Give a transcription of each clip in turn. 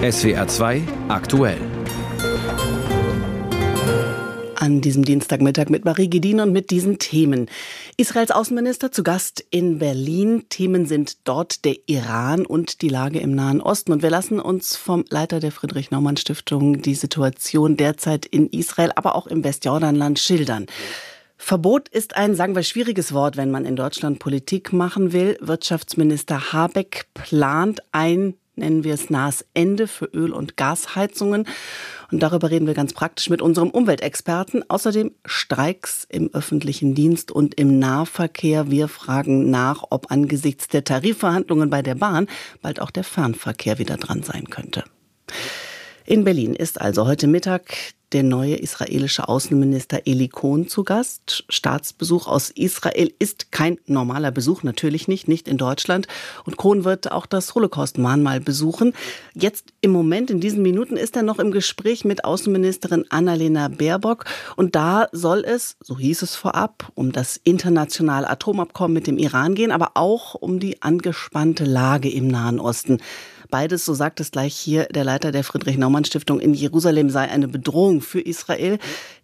SWR 2 aktuell. An diesem Dienstagmittag mit Marie Gedin und mit diesen Themen. Israels Außenminister zu Gast in Berlin. Themen sind dort der Iran und die Lage im Nahen Osten. Und wir lassen uns vom Leiter der Friedrich-Naumann-Stiftung die Situation derzeit in Israel, aber auch im Westjordanland schildern. Verbot ist ein, sagen wir, schwieriges Wort, wenn man in Deutschland Politik machen will. Wirtschaftsminister Habeck plant ein nennen wir es nahes Ende für Öl- und Gasheizungen. Und darüber reden wir ganz praktisch mit unserem Umweltexperten. Außerdem Streiks im öffentlichen Dienst und im Nahverkehr. Wir fragen nach, ob angesichts der Tarifverhandlungen bei der Bahn bald auch der Fernverkehr wieder dran sein könnte. In Berlin ist also heute Mittag der neue israelische Außenminister Eli Cohn zu Gast. Staatsbesuch aus Israel ist kein normaler Besuch, natürlich nicht, nicht in Deutschland. Und Cohn wird auch das Holocaust-Mahnmal besuchen. Jetzt im Moment, in diesen Minuten, ist er noch im Gespräch mit Außenministerin Annalena Baerbock. Und da soll es, so hieß es vorab, um das internationale Atomabkommen mit dem Iran gehen, aber auch um die angespannte Lage im Nahen Osten. Beides, so sagt es gleich hier der Leiter der Friedrich-Naumann-Stiftung in Jerusalem, sei eine Bedrohung für Israel.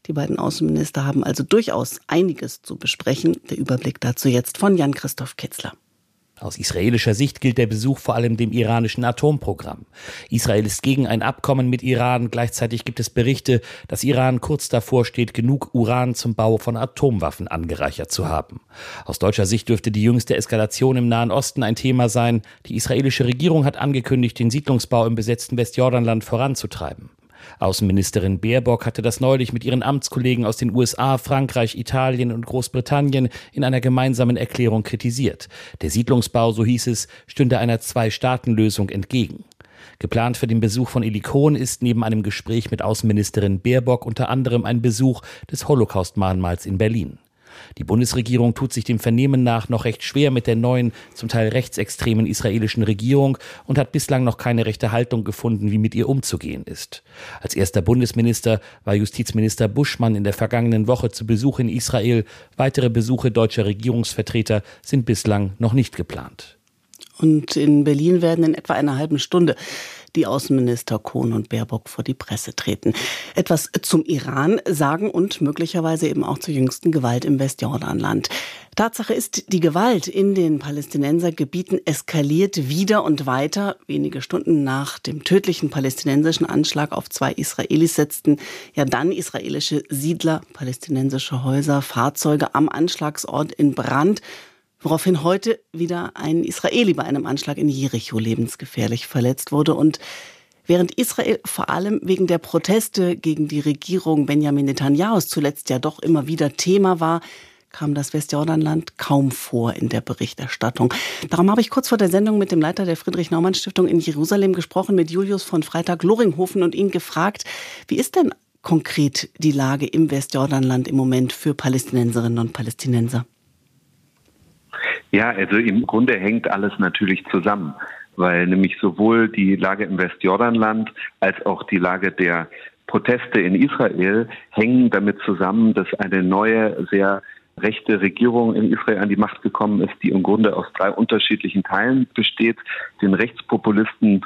Die beiden Außenminister haben also durchaus einiges zu besprechen. Der Überblick dazu jetzt von Jan-Christoph Kitzler. Aus israelischer Sicht gilt der Besuch vor allem dem iranischen Atomprogramm. Israel ist gegen ein Abkommen mit Iran. Gleichzeitig gibt es Berichte, dass Iran kurz davor steht, genug Uran zum Bau von Atomwaffen angereichert zu haben. Aus deutscher Sicht dürfte die jüngste Eskalation im Nahen Osten ein Thema sein. Die israelische Regierung hat angekündigt, den Siedlungsbau im besetzten Westjordanland voranzutreiben. Außenministerin Baerbock hatte das neulich mit ihren Amtskollegen aus den USA, Frankreich, Italien und Großbritannien in einer gemeinsamen Erklärung kritisiert. Der Siedlungsbau, so hieß es, stünde einer Zwei-Staaten-Lösung entgegen. Geplant für den Besuch von Eli Cohn ist neben einem Gespräch mit Außenministerin Baerbock unter anderem ein Besuch des Holocaust-Mahnmals in Berlin. Die Bundesregierung tut sich dem Vernehmen nach noch recht schwer mit der neuen, zum Teil rechtsextremen israelischen Regierung und hat bislang noch keine rechte Haltung gefunden, wie mit ihr umzugehen ist. Als erster Bundesminister war Justizminister Buschmann in der vergangenen Woche zu Besuch in Israel. Weitere Besuche deutscher Regierungsvertreter sind bislang noch nicht geplant. Und in Berlin werden in etwa einer halben Stunde die Außenminister Kohn und Baerbock vor die Presse treten. Etwas zum Iran sagen und möglicherweise eben auch zur jüngsten Gewalt im Westjordanland. Tatsache ist, die Gewalt in den Palästinensergebieten eskaliert wieder und weiter. Wenige Stunden nach dem tödlichen palästinensischen Anschlag auf zwei Israelis setzten ja dann israelische Siedler, palästinensische Häuser, Fahrzeuge am Anschlagsort in Brand woraufhin heute wieder ein Israeli bei einem Anschlag in Jericho lebensgefährlich verletzt wurde. Und während Israel vor allem wegen der Proteste gegen die Regierung Benjamin Netanyahus zuletzt ja doch immer wieder Thema war, kam das Westjordanland kaum vor in der Berichterstattung. Darum habe ich kurz vor der Sendung mit dem Leiter der Friedrich-Naumann-Stiftung in Jerusalem gesprochen, mit Julius von Freitag-Loringhofen und ihn gefragt, wie ist denn konkret die Lage im Westjordanland im Moment für Palästinenserinnen und Palästinenser? Ja, also im Grunde hängt alles natürlich zusammen, weil nämlich sowohl die Lage im Westjordanland als auch die Lage der Proteste in Israel hängen damit zusammen, dass eine neue, sehr rechte Regierung in Israel an die Macht gekommen ist, die im Grunde aus drei unterschiedlichen Teilen besteht. Den Rechtspopulisten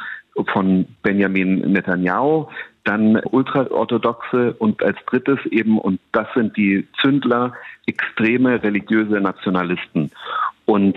von Benjamin Netanyahu, dann ultraorthodoxe und als drittes eben, und das sind die Zündler, extreme religiöse Nationalisten. Und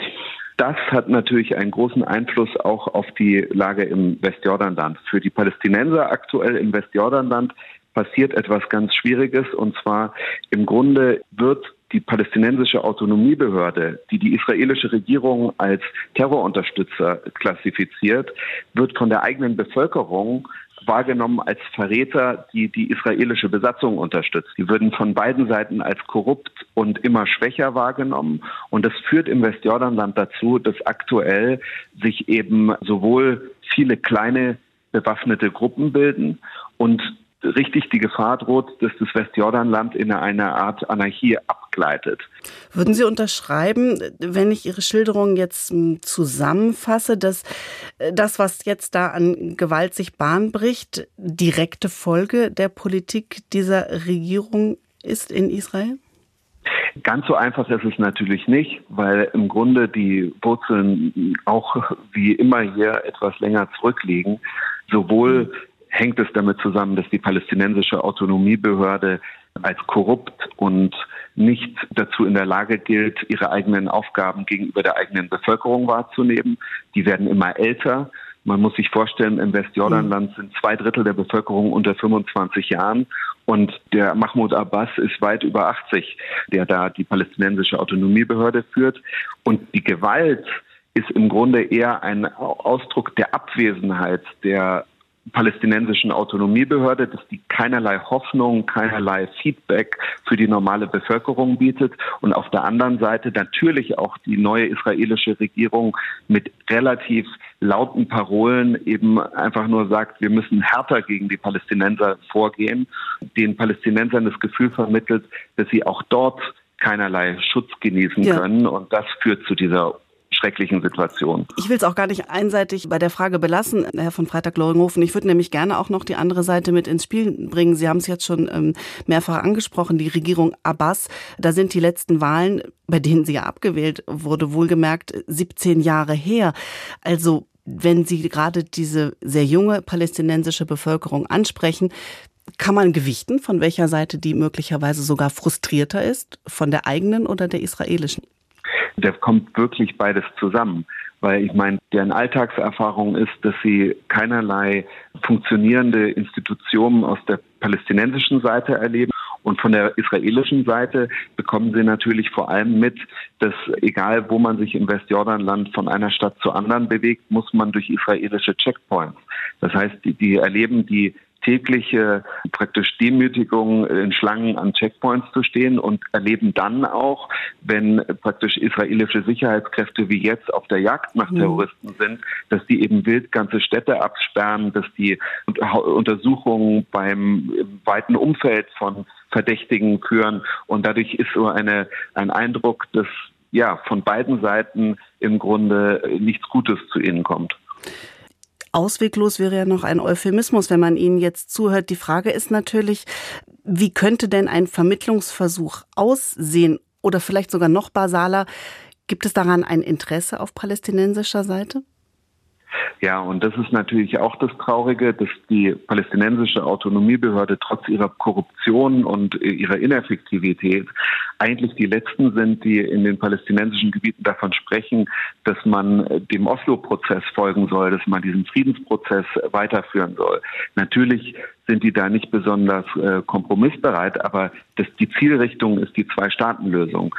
das hat natürlich einen großen Einfluss auch auf die Lage im Westjordanland. Für die Palästinenser aktuell im Westjordanland passiert etwas ganz Schwieriges und zwar im Grunde wird die palästinensische Autonomiebehörde, die die israelische Regierung als Terrorunterstützer klassifiziert, wird von der eigenen Bevölkerung wahrgenommen als Verräter, die die israelische Besatzung unterstützt. Die würden von beiden Seiten als korrupt und immer schwächer wahrgenommen. Und das führt im Westjordanland dazu, dass aktuell sich eben sowohl viele kleine bewaffnete Gruppen bilden und richtig die Gefahr droht, dass das Westjordanland in eine Art Anarchie abgleitet. Würden Sie unterschreiben, wenn ich Ihre Schilderung jetzt zusammenfasse, dass äh, das, was jetzt da an Gewalt sich Bahn bricht, direkte Folge der Politik dieser Regierung ist in Israel? Ganz so einfach ist es natürlich nicht, weil im Grunde die Wurzeln auch wie immer hier etwas länger zurückliegen. Sowohl hängt es damit zusammen, dass die palästinensische Autonomiebehörde als korrupt und nicht dazu in der Lage gilt, ihre eigenen Aufgaben gegenüber der eigenen Bevölkerung wahrzunehmen. Die werden immer älter. Man muss sich vorstellen, im Westjordanland sind zwei Drittel der Bevölkerung unter 25 Jahren und der Mahmoud Abbas ist weit über 80, der da die palästinensische Autonomiebehörde führt. Und die Gewalt ist im Grunde eher ein Ausdruck der Abwesenheit der palästinensischen Autonomiebehörde, dass die keinerlei Hoffnung, keinerlei Feedback für die normale Bevölkerung bietet und auf der anderen Seite natürlich auch die neue israelische Regierung mit relativ lauten Parolen eben einfach nur sagt, wir müssen härter gegen die Palästinenser vorgehen, den Palästinensern das Gefühl vermittelt, dass sie auch dort keinerlei Schutz genießen ja. können und das führt zu dieser schrecklichen Situation. Ich will es auch gar nicht einseitig bei der Frage belassen, Herr von Freitag-Loringhofen. Ich würde nämlich gerne auch noch die andere Seite mit ins Spiel bringen. Sie haben es jetzt schon ähm, mehrfach angesprochen, die Regierung Abbas. Da sind die letzten Wahlen, bei denen sie ja abgewählt wurde, wohlgemerkt 17 Jahre her. Also wenn Sie gerade diese sehr junge palästinensische Bevölkerung ansprechen, kann man gewichten, von welcher Seite die möglicherweise sogar frustrierter ist, von der eigenen oder der israelischen? Da kommt wirklich beides zusammen. Weil ich meine, deren Alltagserfahrung ist, dass sie keinerlei funktionierende Institutionen aus der palästinensischen Seite erleben. Und von der israelischen Seite bekommen sie natürlich vor allem mit, dass egal wo man sich im Westjordanland von einer Stadt zur anderen bewegt, muss man durch israelische Checkpoints. Das heißt, die, die erleben die tägliche praktisch Demütigung in Schlangen an Checkpoints zu stehen und erleben dann auch, wenn praktisch israelische Sicherheitskräfte wie jetzt auf der Jagd nach mhm. Terroristen sind, dass die eben wild ganze Städte absperren, dass die Untersuchungen beim weiten Umfeld von Verdächtigen führen und dadurch ist so eine, ein Eindruck, dass ja von beiden Seiten im Grunde nichts Gutes zu ihnen kommt. Ausweglos wäre ja noch ein Euphemismus, wenn man Ihnen jetzt zuhört. Die Frage ist natürlich, wie könnte denn ein Vermittlungsversuch aussehen oder vielleicht sogar noch basaler? Gibt es daran ein Interesse auf palästinensischer Seite? Ja, und das ist natürlich auch das Traurige, dass die palästinensische Autonomiebehörde trotz ihrer Korruption und ihrer Ineffektivität eigentlich die letzten sind, die in den palästinensischen Gebieten davon sprechen, dass man dem Oslo-Prozess folgen soll, dass man diesen Friedensprozess weiterführen soll. Natürlich sind die da nicht besonders äh, kompromissbereit, aber das, die Zielrichtung ist die Zwei-Staaten-Lösung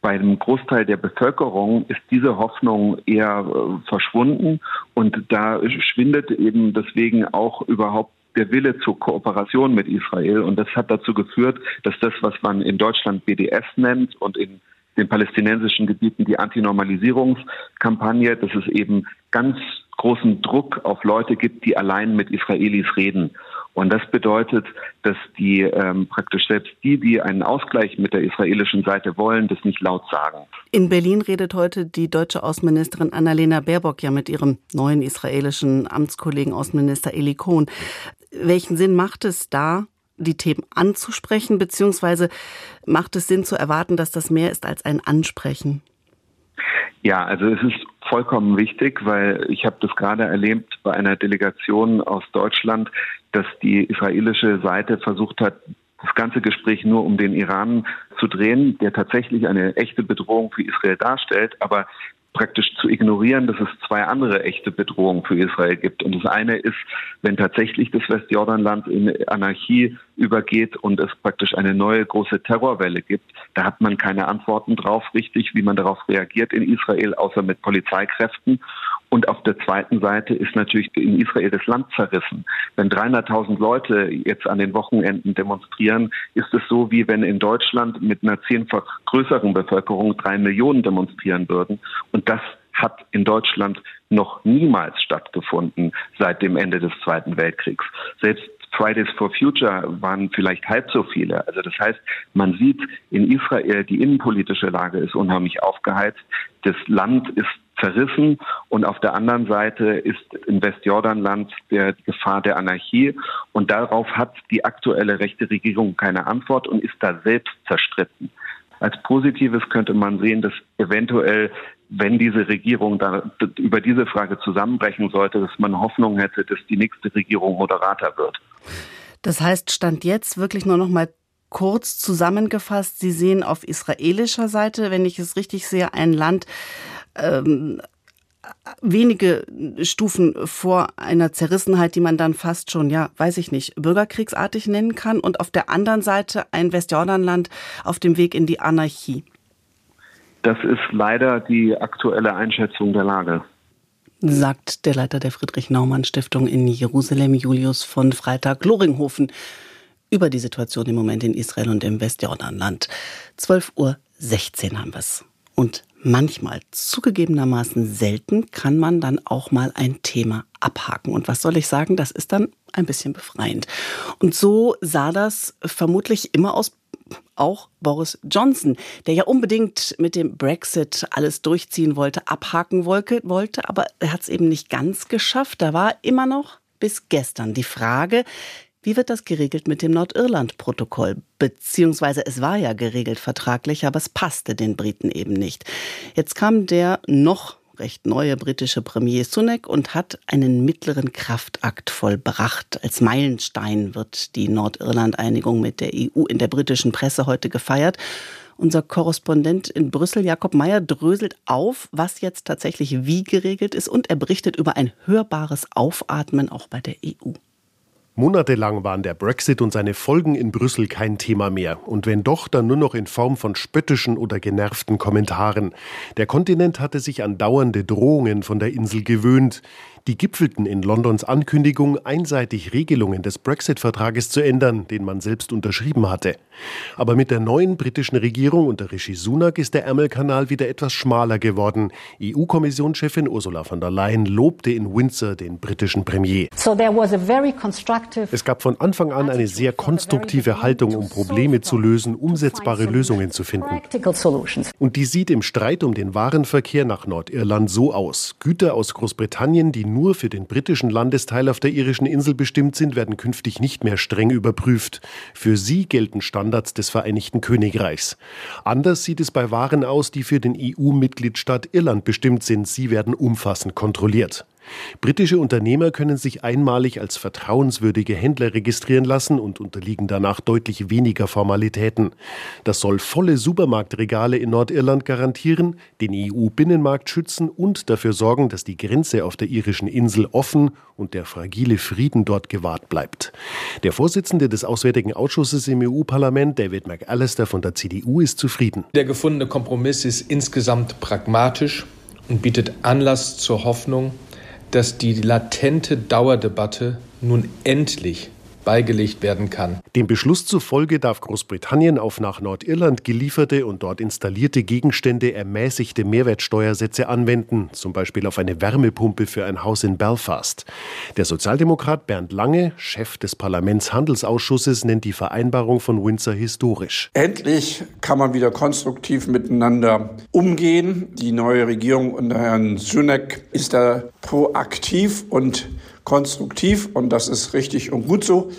bei einem Großteil der Bevölkerung ist diese Hoffnung eher äh, verschwunden und da schwindet eben deswegen auch überhaupt der Wille zur Kooperation mit Israel und das hat dazu geführt, dass das, was man in Deutschland BDS nennt und in den palästinensischen Gebieten die Antinormalisierungskampagne, dass es eben ganz großen Druck auf Leute gibt, die allein mit Israelis reden. Und das bedeutet, dass die ähm, praktisch selbst die, die einen Ausgleich mit der israelischen Seite wollen, das nicht laut sagen. In Berlin redet heute die deutsche Außenministerin Annalena Baerbock ja mit ihrem neuen israelischen Amtskollegen Außenminister Eli Kohn. Welchen Sinn macht es da, die Themen anzusprechen, beziehungsweise macht es Sinn zu erwarten, dass das mehr ist als ein Ansprechen? Ja, also es ist vollkommen wichtig, weil ich habe das gerade erlebt bei einer Delegation aus Deutschland, dass die israelische Seite versucht hat, das ganze Gespräch nur um den Iran zu drehen, der tatsächlich eine echte Bedrohung für Israel darstellt, aber praktisch zu ignorieren, dass es zwei andere echte Bedrohungen für Israel gibt. Und das eine ist, wenn tatsächlich das Westjordanland in Anarchie übergeht und es praktisch eine neue große Terrorwelle gibt, da hat man keine Antworten drauf richtig, wie man darauf reagiert in Israel, außer mit Polizeikräften. Und auf der zweiten Seite ist natürlich in Israel das Land zerrissen. Wenn 300.000 Leute jetzt an den Wochenenden demonstrieren, ist es so, wie wenn in Deutschland mit einer zehnfach größeren Bevölkerung drei Millionen demonstrieren würden. Und das hat in Deutschland noch niemals stattgefunden seit dem Ende des Zweiten Weltkriegs. Selbst Fridays for Future waren vielleicht halb so viele. Also das heißt, man sieht in Israel, die innenpolitische Lage ist unheimlich aufgeheizt. Das Land ist zerrissen und auf der anderen Seite ist im Westjordanland der Gefahr der Anarchie und darauf hat die aktuelle rechte Regierung keine Antwort und ist da selbst zerstritten. Als Positives könnte man sehen, dass eventuell, wenn diese Regierung da über diese Frage zusammenbrechen sollte, dass man Hoffnung hätte, dass die nächste Regierung moderater wird. Das heißt, stand jetzt wirklich nur noch mal kurz zusammengefasst, Sie sehen auf israelischer Seite, wenn ich es richtig sehe, ein Land ähm, wenige Stufen vor einer Zerrissenheit, die man dann fast schon, ja, weiß ich nicht, bürgerkriegsartig nennen kann und auf der anderen Seite ein Westjordanland auf dem Weg in die Anarchie. Das ist leider die aktuelle Einschätzung der Lage. Sagt der Leiter der Friedrich-Naumann-Stiftung in Jerusalem, Julius von Freitag-Loringhofen, über die Situation im Moment in Israel und im Westjordanland. 12.16 Uhr haben wir es. Und manchmal, zugegebenermaßen selten, kann man dann auch mal ein Thema abhaken. Und was soll ich sagen, das ist dann ein bisschen befreiend. Und so sah das vermutlich immer aus auch Boris Johnson, der ja unbedingt mit dem Brexit alles durchziehen wollte, abhaken wollte, aber er hat es eben nicht ganz geschafft. Da war immer noch bis gestern die Frage, wie wird das geregelt mit dem Nordirland-Protokoll? Beziehungsweise es war ja geregelt vertraglich, aber es passte den Briten eben nicht. Jetzt kam der noch recht neue britische Premier Sunak und hat einen mittleren Kraftakt vollbracht. Als Meilenstein wird die Nordirland-Einigung mit der EU in der britischen Presse heute gefeiert. Unser Korrespondent in Brüssel, Jakob Meyer, dröselt auf, was jetzt tatsächlich wie geregelt ist und er berichtet über ein hörbares Aufatmen auch bei der EU. Monatelang waren der Brexit und seine Folgen in Brüssel kein Thema mehr. Und wenn doch, dann nur noch in Form von spöttischen oder genervten Kommentaren. Der Kontinent hatte sich an dauernde Drohungen von der Insel gewöhnt. Die gipfelten in Londons Ankündigung, einseitig Regelungen des Brexit-Vertrages zu ändern, den man selbst unterschrieben hatte. Aber mit der neuen britischen Regierung unter Rishi Sunak ist der Ärmelkanal wieder etwas schmaler geworden. EU-Kommissionschefin Ursula von der Leyen lobte in Windsor den britischen Premier. es gab von Anfang an eine sehr konstruktive Haltung, um Probleme zu lösen, umsetzbare Lösungen zu finden. Und die sieht im Streit um den Warenverkehr nach Nordirland so aus. Güter aus Großbritannien, die nur für den britischen Landesteil auf der irischen Insel bestimmt sind, werden künftig nicht mehr streng überprüft. Für sie gelten Standards des Vereinigten Königreichs. Anders sieht es bei Waren aus, die für den EU-Mitgliedstaat Irland bestimmt sind. Sie werden umfassend kontrolliert. Britische Unternehmer können sich einmalig als vertrauenswürdige Händler registrieren lassen und unterliegen danach deutlich weniger Formalitäten. Das soll volle Supermarktregale in Nordirland garantieren, den EU-Binnenmarkt schützen und dafür sorgen, dass die Grenze auf der irischen Insel offen und der fragile Frieden dort gewahrt bleibt. Der Vorsitzende des Auswärtigen Ausschusses im EU-Parlament, David McAllister von der CDU, ist zufrieden. Der gefundene Kompromiss ist insgesamt pragmatisch und bietet Anlass zur Hoffnung, dass die latente Dauerdebatte nun endlich beigelegt werden kann. Dem Beschluss zufolge darf Großbritannien auf nach Nordirland gelieferte und dort installierte Gegenstände ermäßigte Mehrwertsteuersätze anwenden, zum Beispiel auf eine Wärmepumpe für ein Haus in Belfast. Der Sozialdemokrat Bernd Lange, Chef des Parlamentshandelsausschusses, nennt die Vereinbarung von Windsor historisch. Endlich kann man wieder konstruktiv miteinander umgehen. Die neue Regierung unter Herrn Sunak ist da proaktiv und konstruktiv und das ist richtig und gut so.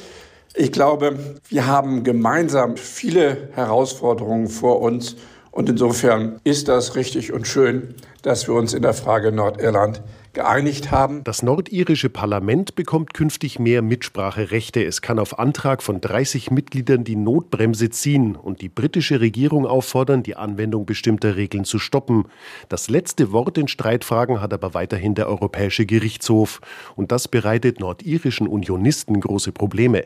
Ich glaube, wir haben gemeinsam viele Herausforderungen vor uns und insofern ist das richtig und schön, dass wir uns in der Frage Nordirland geeinigt haben. Das nordirische Parlament bekommt künftig mehr Mitspracherechte. Es kann auf Antrag von 30 Mitgliedern die Notbremse ziehen und die britische Regierung auffordern, die Anwendung bestimmter Regeln zu stoppen. Das letzte Wort in Streitfragen hat aber weiterhin der Europäische Gerichtshof. Und das bereitet nordirischen Unionisten große Probleme.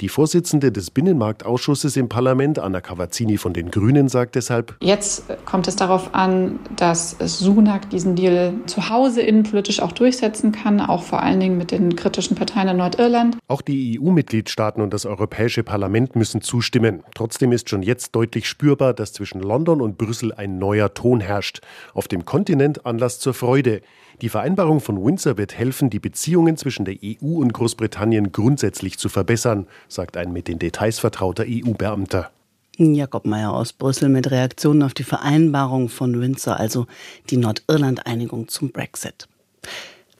Die Vorsitzende des Binnenmarktausschusses im Parlament, Anna Cavazzini von den Grünen, sagt deshalb: Jetzt kommt es darauf an, dass Sunak diesen Deal zu Hause innenpolitisch politisch auch durchsetzen kann, auch vor allen Dingen mit den kritischen Parteien in Nordirland. Auch die EU-Mitgliedstaaten und das Europäische Parlament müssen zustimmen. Trotzdem ist schon jetzt deutlich spürbar, dass zwischen London und Brüssel ein neuer Ton herrscht. Auf dem Kontinent Anlass zur Freude. Die Vereinbarung von Windsor wird helfen, die Beziehungen zwischen der EU und Großbritannien grundsätzlich zu verbessern, sagt ein mit den Details vertrauter EU-Beamter. Jakob Mayer aus Brüssel mit Reaktionen auf die Vereinbarung von Windsor, also die Nordirland-Einigung zum Brexit.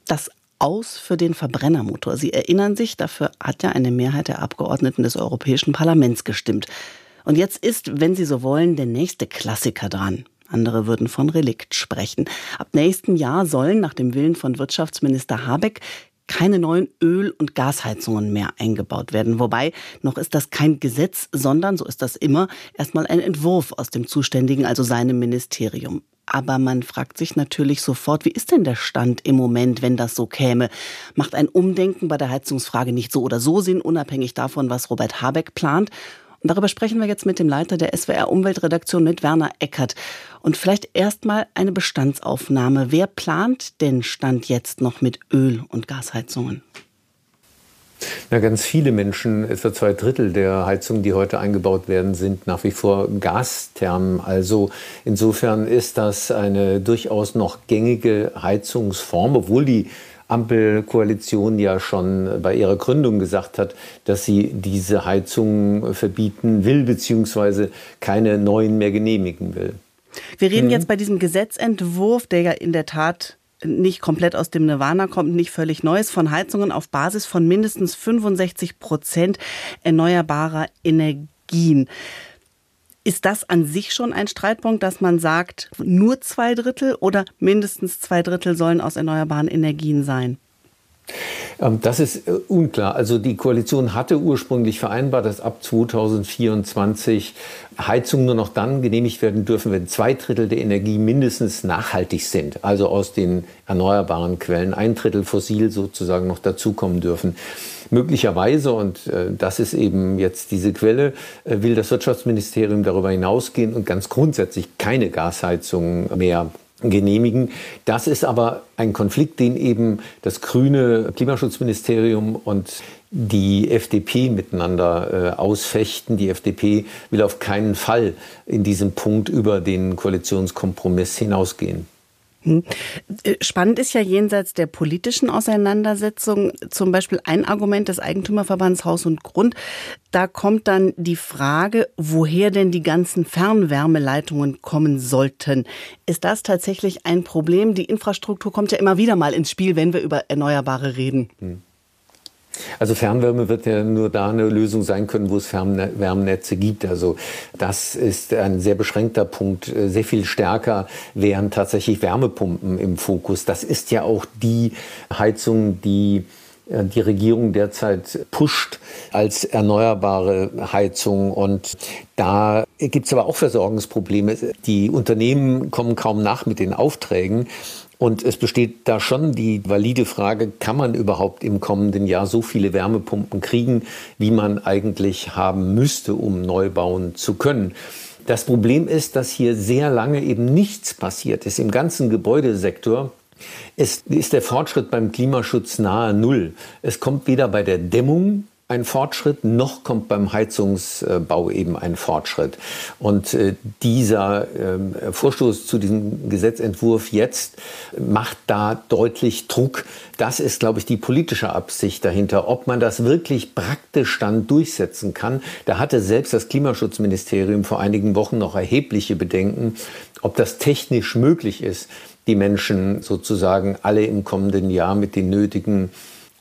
Das aus für den Verbrennermotor. Sie erinnern sich, dafür hat ja eine Mehrheit der Abgeordneten des Europäischen Parlaments gestimmt. Und jetzt ist, wenn Sie so wollen, der nächste Klassiker dran. Andere würden von Relikt sprechen. Ab nächsten Jahr sollen nach dem Willen von Wirtschaftsminister Habeck keine neuen Öl- und Gasheizungen mehr eingebaut werden. Wobei, noch ist das kein Gesetz, sondern, so ist das immer, erstmal ein Entwurf aus dem zuständigen, also seinem Ministerium. Aber man fragt sich natürlich sofort, wie ist denn der Stand im Moment, wenn das so käme? Macht ein Umdenken bei der Heizungsfrage nicht so oder so Sinn, unabhängig davon, was Robert Habeck plant? Und darüber sprechen wir jetzt mit dem Leiter der SWR Umweltredaktion, mit Werner Eckert. Und vielleicht erstmal eine Bestandsaufnahme. Wer plant denn Stand jetzt noch mit Öl- und Gasheizungen? Na, ganz viele Menschen, etwa zwei Drittel der Heizungen, die heute eingebaut werden, sind nach wie vor Gasthermen. Also insofern ist das eine durchaus noch gängige Heizungsform, obwohl die Ampelkoalition ja schon bei ihrer Gründung gesagt hat, dass sie diese Heizungen verbieten will, beziehungsweise keine neuen mehr genehmigen will. Wir reden mhm. jetzt bei diesem Gesetzentwurf, der ja in der Tat nicht komplett aus dem Nirvana kommt, nicht völlig Neues, von Heizungen auf Basis von mindestens 65 Prozent erneuerbarer Energien. Ist das an sich schon ein Streitpunkt, dass man sagt, nur zwei Drittel oder mindestens zwei Drittel sollen aus erneuerbaren Energien sein? Ähm, das ist äh, unklar. Also die Koalition hatte ursprünglich vereinbart, dass ab 2024 Heizungen nur noch dann genehmigt werden dürfen, wenn zwei Drittel der Energie mindestens nachhaltig sind, also aus den erneuerbaren Quellen, ein Drittel fossil sozusagen noch dazukommen dürfen. Möglicherweise, und äh, das ist eben jetzt diese Quelle, äh, will das Wirtschaftsministerium darüber hinausgehen und ganz grundsätzlich keine Gasheizung mehr genehmigen. Das ist aber ein Konflikt, den eben das grüne Klimaschutzministerium und die FDP miteinander äh, ausfechten. Die FDP will auf keinen Fall in diesem Punkt über den Koalitionskompromiss hinausgehen. Hm. Äh, spannend ist ja jenseits der politischen Auseinandersetzung zum Beispiel ein Argument des Eigentümerverbands Haus und Grund. Da kommt dann die Frage, woher denn die ganzen Fernwärmeleitungen kommen sollten. Ist das tatsächlich ein Problem? Die Infrastruktur kommt ja immer wieder mal ins Spiel, wenn wir über Erneuerbare reden. Hm. Also Fernwärme wird ja nur da eine Lösung sein können, wo es Fernwärmenetze gibt. Also das ist ein sehr beschränkter Punkt. Sehr viel stärker wären tatsächlich Wärmepumpen im Fokus. Das ist ja auch die Heizung, die äh, die Regierung derzeit pusht als erneuerbare Heizung. Und da gibt es aber auch Versorgungsprobleme. Die Unternehmen kommen kaum nach mit den Aufträgen. Und es besteht da schon die valide Frage, kann man überhaupt im kommenden Jahr so viele Wärmepumpen kriegen, wie man eigentlich haben müsste, um neu bauen zu können? Das Problem ist, dass hier sehr lange eben nichts passiert ist im ganzen Gebäudesektor. Es ist der Fortschritt beim Klimaschutz nahe Null. Es kommt weder bei der Dämmung ein Fortschritt, noch kommt beim Heizungsbau eben ein Fortschritt. Und äh, dieser ähm, Vorstoß zu diesem Gesetzentwurf jetzt macht da deutlich Druck. Das ist, glaube ich, die politische Absicht dahinter. Ob man das wirklich praktisch dann durchsetzen kann, da hatte selbst das Klimaschutzministerium vor einigen Wochen noch erhebliche Bedenken, ob das technisch möglich ist, die Menschen sozusagen alle im kommenden Jahr mit den nötigen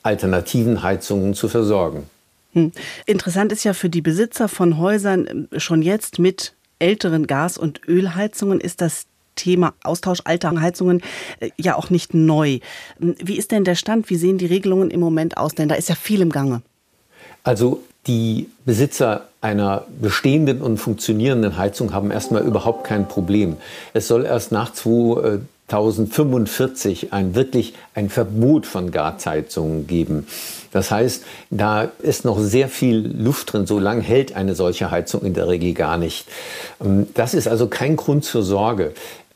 alternativen Heizungen zu versorgen. Hm. Interessant ist ja für die Besitzer von Häusern äh, schon jetzt mit älteren Gas- und Ölheizungen ist das Thema Austausch alter Heizungen äh, ja auch nicht neu. Hm, wie ist denn der Stand? Wie sehen die Regelungen im Moment aus? Denn da ist ja viel im Gange. Also die Besitzer einer bestehenden und funktionierenden Heizung haben erstmal überhaupt kein Problem. Es soll erst nach 2045 ein wirklich ein Verbot von Gasheizungen geben. Das heißt, da ist noch sehr viel Luft drin. So lange hält eine solche Heizung in der Regel gar nicht. Ähm, das ist also kein Grund zur Sorge.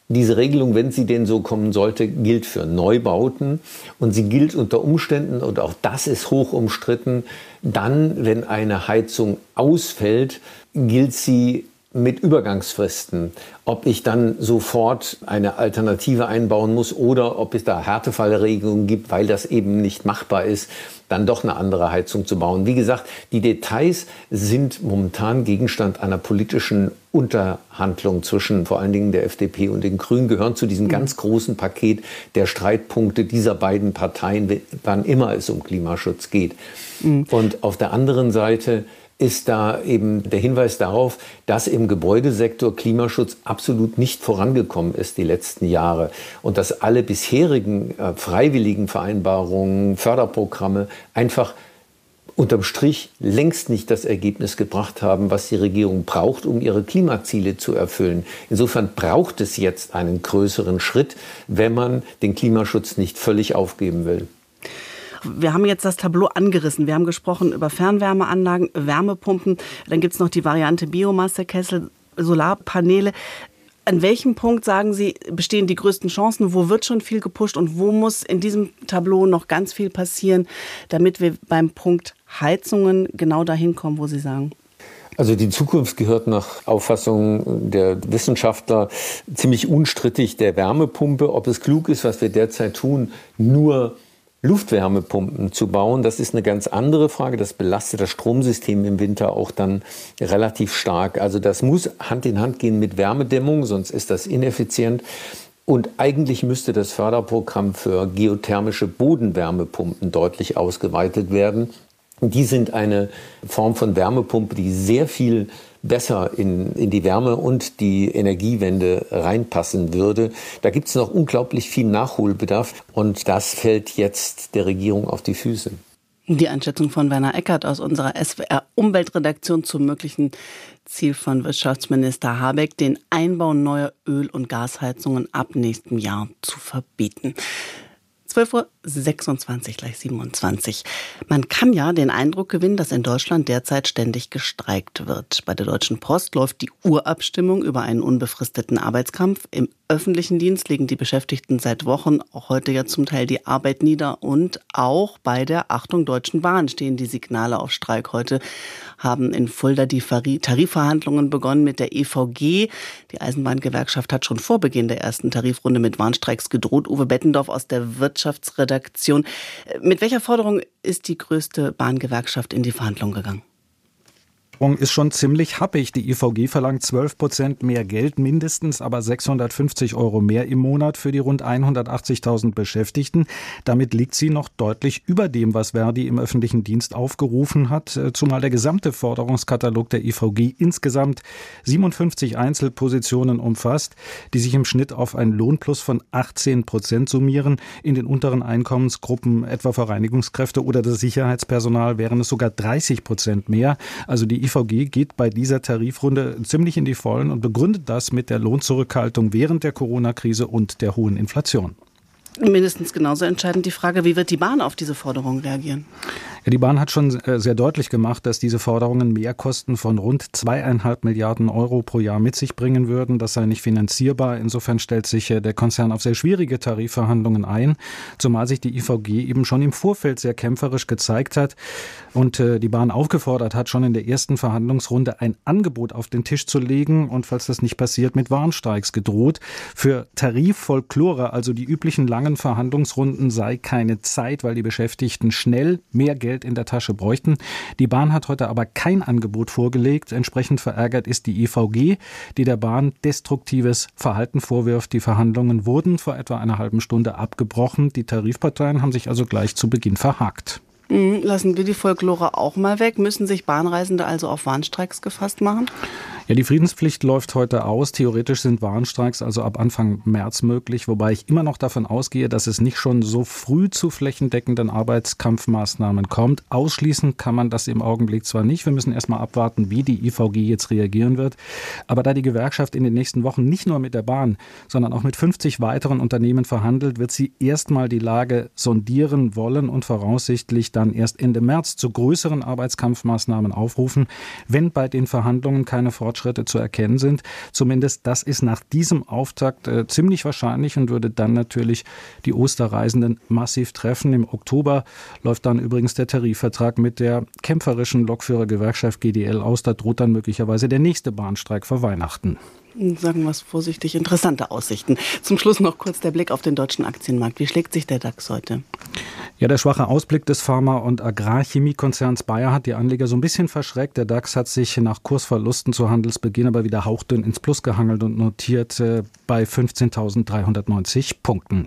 Diese Regelung, wenn sie denn so kommen sollte, gilt für Neubauten und sie gilt unter Umständen, und auch das ist hoch umstritten, dann, wenn eine Heizung ausfällt, gilt sie mit Übergangsfristen, ob ich dann sofort eine Alternative einbauen muss oder ob es da Härtefallregelungen gibt, weil das eben nicht machbar ist, dann doch eine andere Heizung zu bauen. Wie gesagt, die Details sind momentan Gegenstand einer politischen Unterhandlung zwischen vor allen Dingen der FDP und den Grünen, gehören zu diesem ganz großen Paket der Streitpunkte dieser beiden Parteien, wann immer es um Klimaschutz geht. Mhm. Und auf der anderen Seite ist da eben der Hinweis darauf, dass im Gebäudesektor Klimaschutz absolut nicht vorangekommen ist die letzten Jahre und dass alle bisherigen äh, freiwilligen Vereinbarungen, Förderprogramme einfach unterm Strich längst nicht das Ergebnis gebracht haben, was die Regierung braucht, um ihre Klimaziele zu erfüllen. Insofern braucht es jetzt einen größeren Schritt, wenn man den Klimaschutz nicht völlig aufgeben will. Wir haben jetzt das Tableau angerissen. Wir haben gesprochen über Fernwärmeanlagen, Wärmepumpen. Dann gibt es noch die Variante Biomassekessel, Solarpaneele. An welchem Punkt sagen Sie, bestehen die größten Chancen? Wo wird schon viel gepusht und wo muss in diesem Tableau noch ganz viel passieren, damit wir beim Punkt Heizungen genau dahin kommen, wo Sie sagen? Also die Zukunft gehört nach Auffassung der Wissenschaftler ziemlich unstrittig der Wärmepumpe. Ob es klug ist, was wir derzeit tun, nur Luftwärmepumpen zu bauen, das ist eine ganz andere Frage. Das belastet das Stromsystem im Winter auch dann relativ stark. Also das muss Hand in Hand gehen mit Wärmedämmung, sonst ist das ineffizient. Und eigentlich müsste das Förderprogramm für geothermische Bodenwärmepumpen deutlich ausgeweitet werden. Die sind eine Form von Wärmepumpe, die sehr viel besser in, in die Wärme und die Energiewende reinpassen würde. Da gibt es noch unglaublich viel Nachholbedarf und das fällt jetzt der Regierung auf die Füße. Die Einschätzung von Werner Eckert aus unserer SWR Umweltredaktion zum möglichen Ziel von Wirtschaftsminister Habeck, den Einbau neuer Öl- und Gasheizungen ab nächstem Jahr zu verbieten. 12.26 Uhr, gleich 27. Man kann ja den Eindruck gewinnen, dass in Deutschland derzeit ständig gestreikt wird. Bei der Deutschen Post läuft die Urabstimmung über einen unbefristeten Arbeitskampf. Im öffentlichen Dienst legen die Beschäftigten seit Wochen, auch heute ja zum Teil die Arbeit nieder. Und auch bei der Achtung Deutschen Bahn stehen die Signale auf Streik. Heute haben in Fulda die Tarifverhandlungen begonnen mit der EVG. Die Eisenbahngewerkschaft hat schon vor Beginn der ersten Tarifrunde mit Warnstreiks gedroht. Uwe Bettendorf aus der Wirtschaftsredaktion. Mit welcher Forderung ist die größte Bahngewerkschaft in die Verhandlungen gegangen? Ist schon ziemlich happig. Die IVG verlangt 12 Prozent mehr Geld, mindestens aber 650 Euro mehr im Monat für die rund 180.000 Beschäftigten. Damit liegt sie noch deutlich über dem, was Verdi im öffentlichen Dienst aufgerufen hat, äh, zumal der gesamte Forderungskatalog der IVG insgesamt 57 Einzelpositionen umfasst, die sich im Schnitt auf einen Lohnplus von 18 Prozent summieren. In den unteren Einkommensgruppen, etwa für Reinigungskräfte oder das Sicherheitspersonal, wären es sogar 30 Prozent mehr. Also die IVG geht bei dieser Tarifrunde ziemlich in die Vollen und begründet das mit der Lohnzurückhaltung während der Corona-Krise und der hohen Inflation. Mindestens genauso entscheidend die Frage, wie wird die Bahn auf diese Forderung reagieren? Ja, die Bahn hat schon äh, sehr deutlich gemacht, dass diese Forderungen Mehrkosten von rund zweieinhalb Milliarden Euro pro Jahr mit sich bringen würden. Das sei nicht finanzierbar. Insofern stellt sich äh, der Konzern auf sehr schwierige Tarifverhandlungen ein, zumal sich die IVG eben schon im Vorfeld sehr kämpferisch gezeigt hat und äh, die Bahn aufgefordert hat, schon in der ersten Verhandlungsrunde ein Angebot auf den Tisch zu legen und falls das nicht passiert, mit Warnstreiks gedroht. Für Tariffolklore, also die üblichen langen Verhandlungsrunden, sei keine Zeit, weil die Beschäftigten schnell mehr Geld in der Tasche bräuchten. Die Bahn hat heute aber kein Angebot vorgelegt. Entsprechend verärgert ist die EVG, die der Bahn destruktives Verhalten vorwirft. Die Verhandlungen wurden vor etwa einer halben Stunde abgebrochen. Die Tarifparteien haben sich also gleich zu Beginn verhakt. Mhm, lassen wir die Folklore auch mal weg. Müssen sich Bahnreisende also auf Warnstreiks gefasst machen? Ja, die Friedenspflicht läuft heute aus. Theoretisch sind Warnstreiks also ab Anfang März möglich, wobei ich immer noch davon ausgehe, dass es nicht schon so früh zu flächendeckenden Arbeitskampfmaßnahmen kommt. Ausschließen kann man das im Augenblick zwar nicht. Wir müssen erstmal abwarten, wie die IVG jetzt reagieren wird. Aber da die Gewerkschaft in den nächsten Wochen nicht nur mit der Bahn, sondern auch mit 50 weiteren Unternehmen verhandelt, wird sie erstmal die Lage sondieren wollen und voraussichtlich dann erst Ende März zu größeren Arbeitskampfmaßnahmen aufrufen, wenn bei den Verhandlungen keine Fortschritte Fortschritte zu erkennen sind. Zumindest das ist nach diesem Auftakt äh, ziemlich wahrscheinlich und würde dann natürlich die Osterreisenden massiv treffen. Im Oktober läuft dann übrigens der Tarifvertrag mit der kämpferischen Lokführergewerkschaft GDL aus. Da droht dann möglicherweise der nächste Bahnstreik vor Weihnachten sagen wir es vorsichtig, interessante Aussichten. Zum Schluss noch kurz der Blick auf den deutschen Aktienmarkt. Wie schlägt sich der DAX heute? Ja, der schwache Ausblick des Pharma- und Agrarchemiekonzerns Bayer hat die Anleger so ein bisschen verschreckt. Der DAX hat sich nach Kursverlusten zu Handelsbeginn aber wieder hauchdünn ins Plus gehangelt und notiert äh, bei 15.390 Punkten.